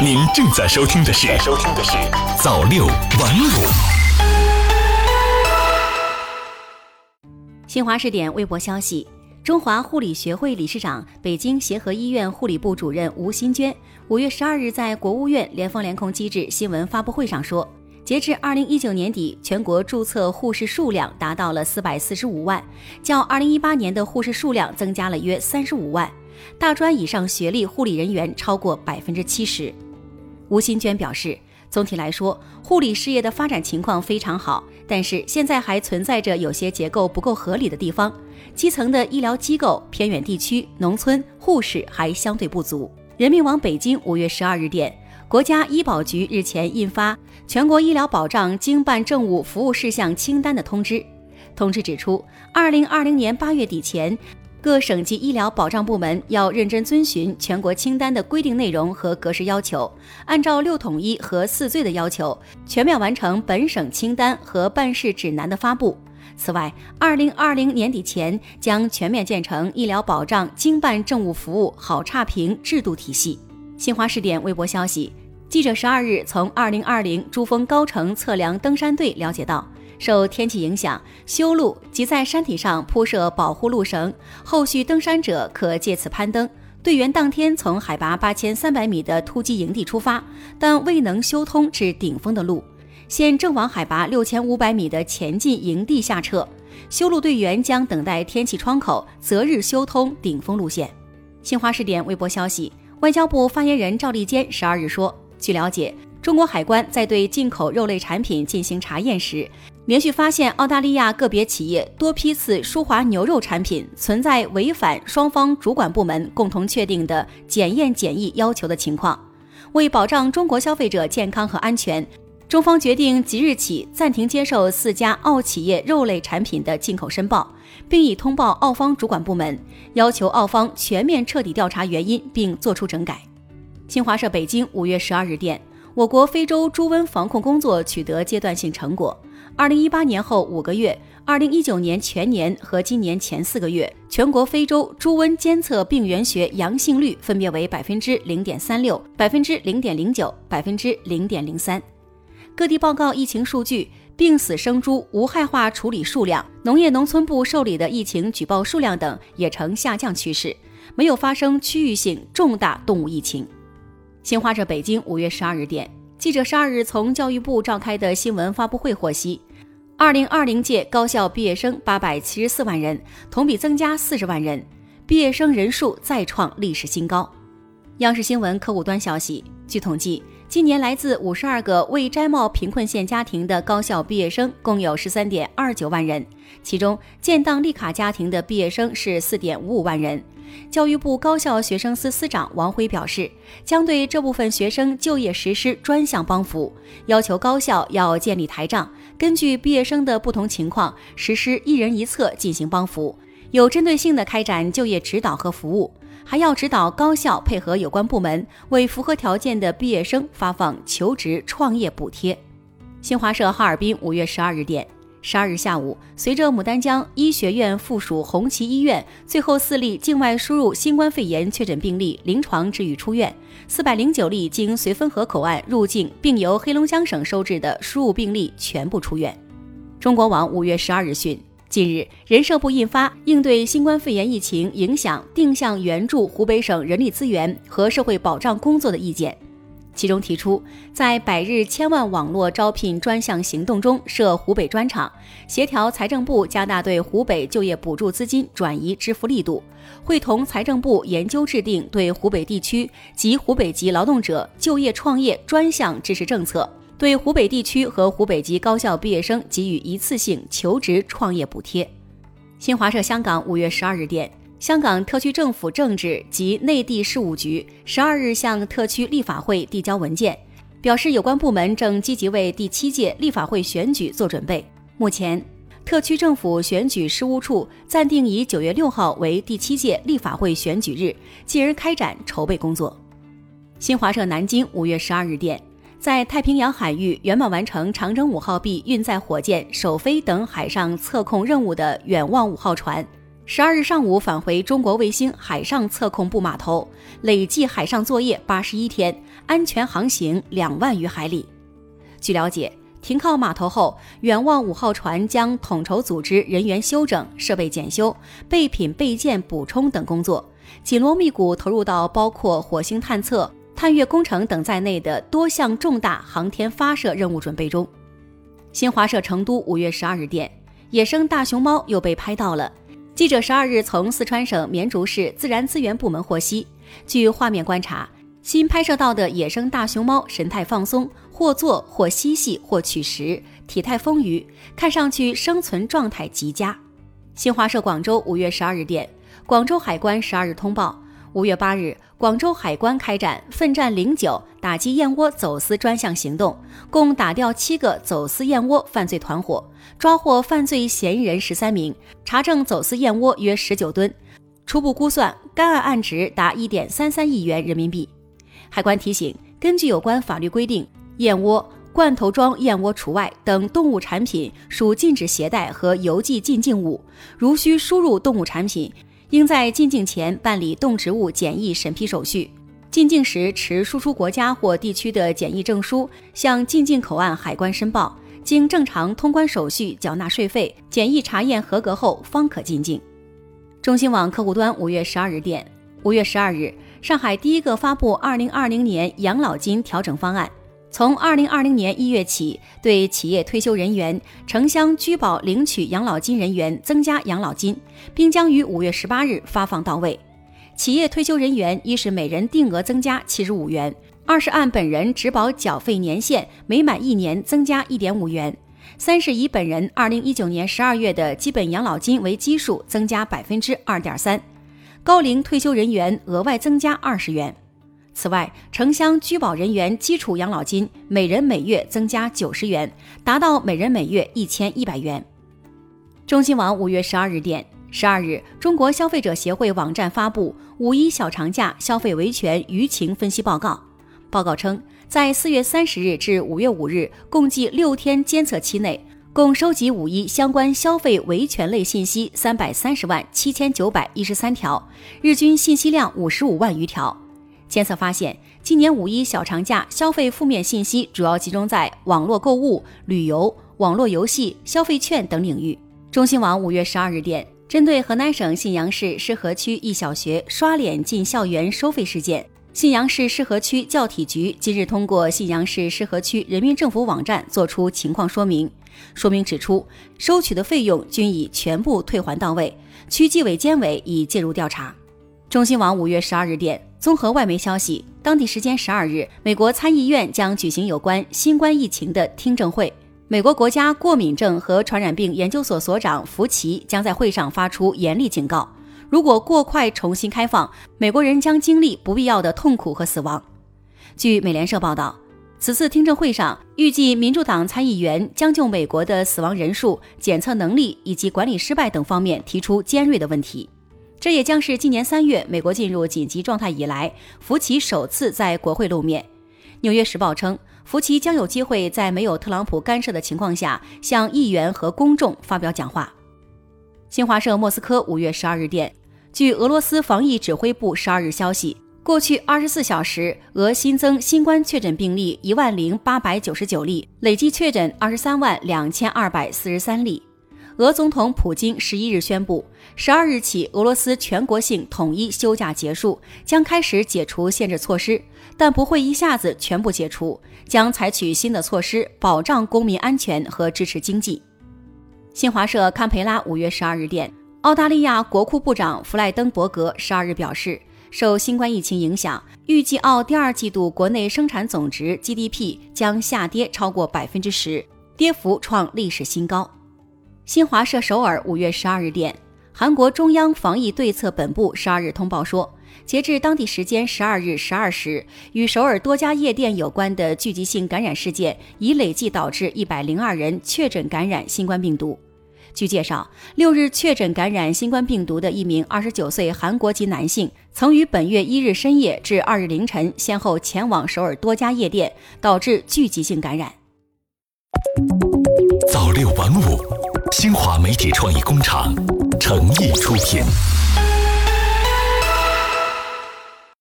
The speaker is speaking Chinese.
您正在收听的是《收听的是早六晚五》。新华视点微博消息：中华护理学会理事长、北京协和医院护理部主任吴新娟五月十二日在国务院联防联控机制新闻发布会上说。截至二零一九年底，全国注册护士数量达到了四百四十五万，较二零一八年的护士数量增加了约三十五万。大专以上学历护理人员超过百分之七十。吴新娟表示，总体来说，护理事业的发展情况非常好，但是现在还存在着有些结构不够合理的地方，基层的医疗机构、偏远地区、农村护士还相对不足。人民网北京五月十二日电。国家医保局日前印发《全国医疗保障经办政务服务事项清单》的通知。通知指出，二零二零年八月底前，各省级医疗保障部门要认真遵循全国清单的规定内容和格式要求，按照六统一和四最的要求，全面完成本省清单和办事指南的发布。此外，二零二零年底前将全面建成医疗保障经办政务服务好差评制度体系。新华视点微博消息，记者十二日从二零二零珠峰高程测量登山队了解到，受天气影响，修路及在山体上铺设保护路绳，后续登山者可借此攀登。队员当天从海拔八千三百米的突击营地出发，但未能修通至顶峰的路，现正往海拔六千五百米的前进营地下撤。修路队员将等待天气窗口，择日修通顶峰路线。新华视点微博消息。外交部发言人赵立坚十二日说，据了解，中国海关在对进口肉类产品进行查验时，连续发现澳大利亚个别企业多批次舒华牛肉产品存在违反双方主管部门共同确定的检验检疫要求的情况。为保障中国消费者健康和安全，中方决定即日起暂停接受四家澳企业肉类产品的进口申报。并已通报澳方主管部门，要求澳方全面彻底调查原因，并作出整改。新华社北京五月十二日电，我国非洲猪瘟防控工作取得阶段性成果。二零一八年后五个月，二零一九年全年和今年前四个月，全国非洲猪瘟监测病原学阳性率分别为百分之零点三六、百分之零点零九、百分之零点零三。各地报告疫情数据。病死生猪无害化处理数量、农业农村部受理的疫情举报数量等也呈下降趋势，没有发生区域性重大动物疫情。新华社北京五月十二日电，记者十二日从教育部召开的新闻发布会获悉，二零二零届高校毕业生八百七十四万人，同比增加四十万人，毕业生人数再创历史新高。央视新闻客户端消息，据统计。今年来自五十二个未摘帽贫困县家庭的高校毕业生共有十三点二九万人，其中建档立卡家庭的毕业生是四点五五万人。教育部高校学生司司长王辉表示，将对这部分学生就业实施专项帮扶，要求高校要建立台账，根据毕业生的不同情况实施一人一策进行帮扶，有针对性的开展就业指导和服务。还要指导高校配合有关部门，为符合条件的毕业生发放求职创业补贴。新华社哈尔滨五月十二日电，十二日下午，随着牡丹江医学院附属红旗医院最后四例境外输入新冠肺炎确诊病例临床治愈出院，四百零九例经绥芬河口岸入境并由黑龙江省收治的输入病例全部出院。中国网五月十二日讯。近日，人社部印发应对新冠肺炎疫情影响定向援助湖北省人力资源和社会保障工作的意见，其中提出，在百日千万网络招聘专项行动中设湖北专场，协调财政部加大对湖北就业补助资金转移支付力度，会同财政部研究制定对湖北地区及湖北籍劳动者就业创业专项支持政策。对湖北地区和湖北籍高校毕业生给予一次性求职创业补贴。新华社香港五月十二日电，香港特区政府政治及内地事务局十二日向特区立法会递交文件，表示有关部门正积极为第七届立法会选举做准备。目前，特区政府选举事务处暂定以九月六号为第七届立法会选举日，继而开展筹备工作。新华社南京五月十二日电。在太平洋海域圆满完成长征五号 B 运载火箭首飞等海上测控任务的“远望五号”船，十二日上午返回中国卫星海上测控部码头，累计海上作业八十一天，安全航行两万余海里。据了解，停靠码头后，远望五号船将统筹组织人员休整、设备检修、备品备件补充等工作，紧锣密鼓投入到包括火星探测、探月工程等在内的多项重大航天发射任务准备中。新华社成都五月十二日电，野生大熊猫又被拍到了。记者十二日从四川省绵竹市自然资源部门获悉，据画面观察，新拍摄到的野生大熊猫神态放松，或坐或嬉戏或取食，体态丰腴，看上去生存状态极佳。新华社广州五月十二日电，广州海关十二日通报。五月八日，广州海关开展“奋战零九”打击燕窝走私专项行动，共打掉七个走私燕窝犯罪团伙，抓获犯罪嫌疑人十三名，查证走私燕窝约十九吨，初步估算该案案值达一点三三亿元人民币。海关提醒：根据有关法律规定，燕窝、罐头装燕窝除外等动物产品属禁止携带和邮寄进境物，如需输入动物产品。应在进境前办理动植物检疫审批手续，进境时持输出国家或地区的检疫证书，向进境口岸海关申报，经正常通关手续缴纳税费，检疫查验合格后方可进境。中新网客户端五月十二日电，五月十二日，上海第一个发布二零二零年养老金调整方案。从二零二零年一月起，对企业退休人员、城乡居保领取养老金人员增加养老金，并将于五月十八日发放到位。企业退休人员一是每人定额增加七十五元，二是按本人职保缴费年限每满一年增加一点五元，三是以本人二零一九年十二月的基本养老金为基数增加百分之二点三，高龄退休人员额外增加二十元。此外，城乡居保人员基础养老金每人每月增加九十元，达到每人每月一千一百元。中新网五月十二日电，十二日，中国消费者协会网站发布五一小长假消费维权舆情分析报告。报告称，在四月三十日至五月五日共计六天监测期内，共收集五一相关消费维权类信息三百三十万七千九百一十三条，日均信息量五十五万余条。监测发现，今年五一小长假消费负面信息主要集中在网络购物、旅游、网络游戏、消费券等领域。中新网五月十二日电，针对河南省信阳市适河区一小学刷脸进校园收费事件，信阳市适河区教体局今日通过信阳市适河区人民政府网站作出情况说明。说明指出，收取的费用均已全部退还到位，区纪委监委已介入调查。中新网五月十二日电。综合外媒消息，当地时间十二日，美国参议院将举行有关新冠疫情的听证会。美国国家过敏症和传染病研究所所长福奇将在会上发出严厉警告：如果过快重新开放，美国人将经历不必要的痛苦和死亡。据美联社报道，此次听证会上，预计民主党参议员将就美国的死亡人数、检测能力以及管理失败等方面提出尖锐的问题。这也将是今年三月美国进入紧急状态以来，福奇首次在国会露面。纽约时报称，福奇将有机会在没有特朗普干涉的情况下，向议员和公众发表讲话。新华社莫斯科五月十二日电，据俄罗斯防疫指挥部十二日消息，过去二十四小时，俄新增新冠确诊病例一万零八百九十九例，累计确诊二十三万两千二百四十三例。俄总统普京十一日宣布，十二日起，俄罗斯全国性统一休假结束，将开始解除限制措施，但不会一下子全部解除，将采取新的措施保障公民安全和支持经济。新华社堪培拉五月十二日电，澳大利亚国库部长弗莱登伯格十二日表示，受新冠疫情影响，预计澳第二季度国内生产总值 GDP 将下跌超过百分之十，跌幅创历史新高。新华社首尔五月十二日电，韩国中央防疫对策本部十二日通报说，截至当地时间十二日十二时，与首尔多家夜店有关的聚集性感染事件已累计导致一百零二人确诊感染新冠病毒。据介绍，六日确诊感染新冠病毒的一名二十九岁韩国籍男性，曾于本月一日深夜至二日凌晨先后前往首尔多家夜店，导致聚集性感染。新华媒体创意工厂。诚意出品。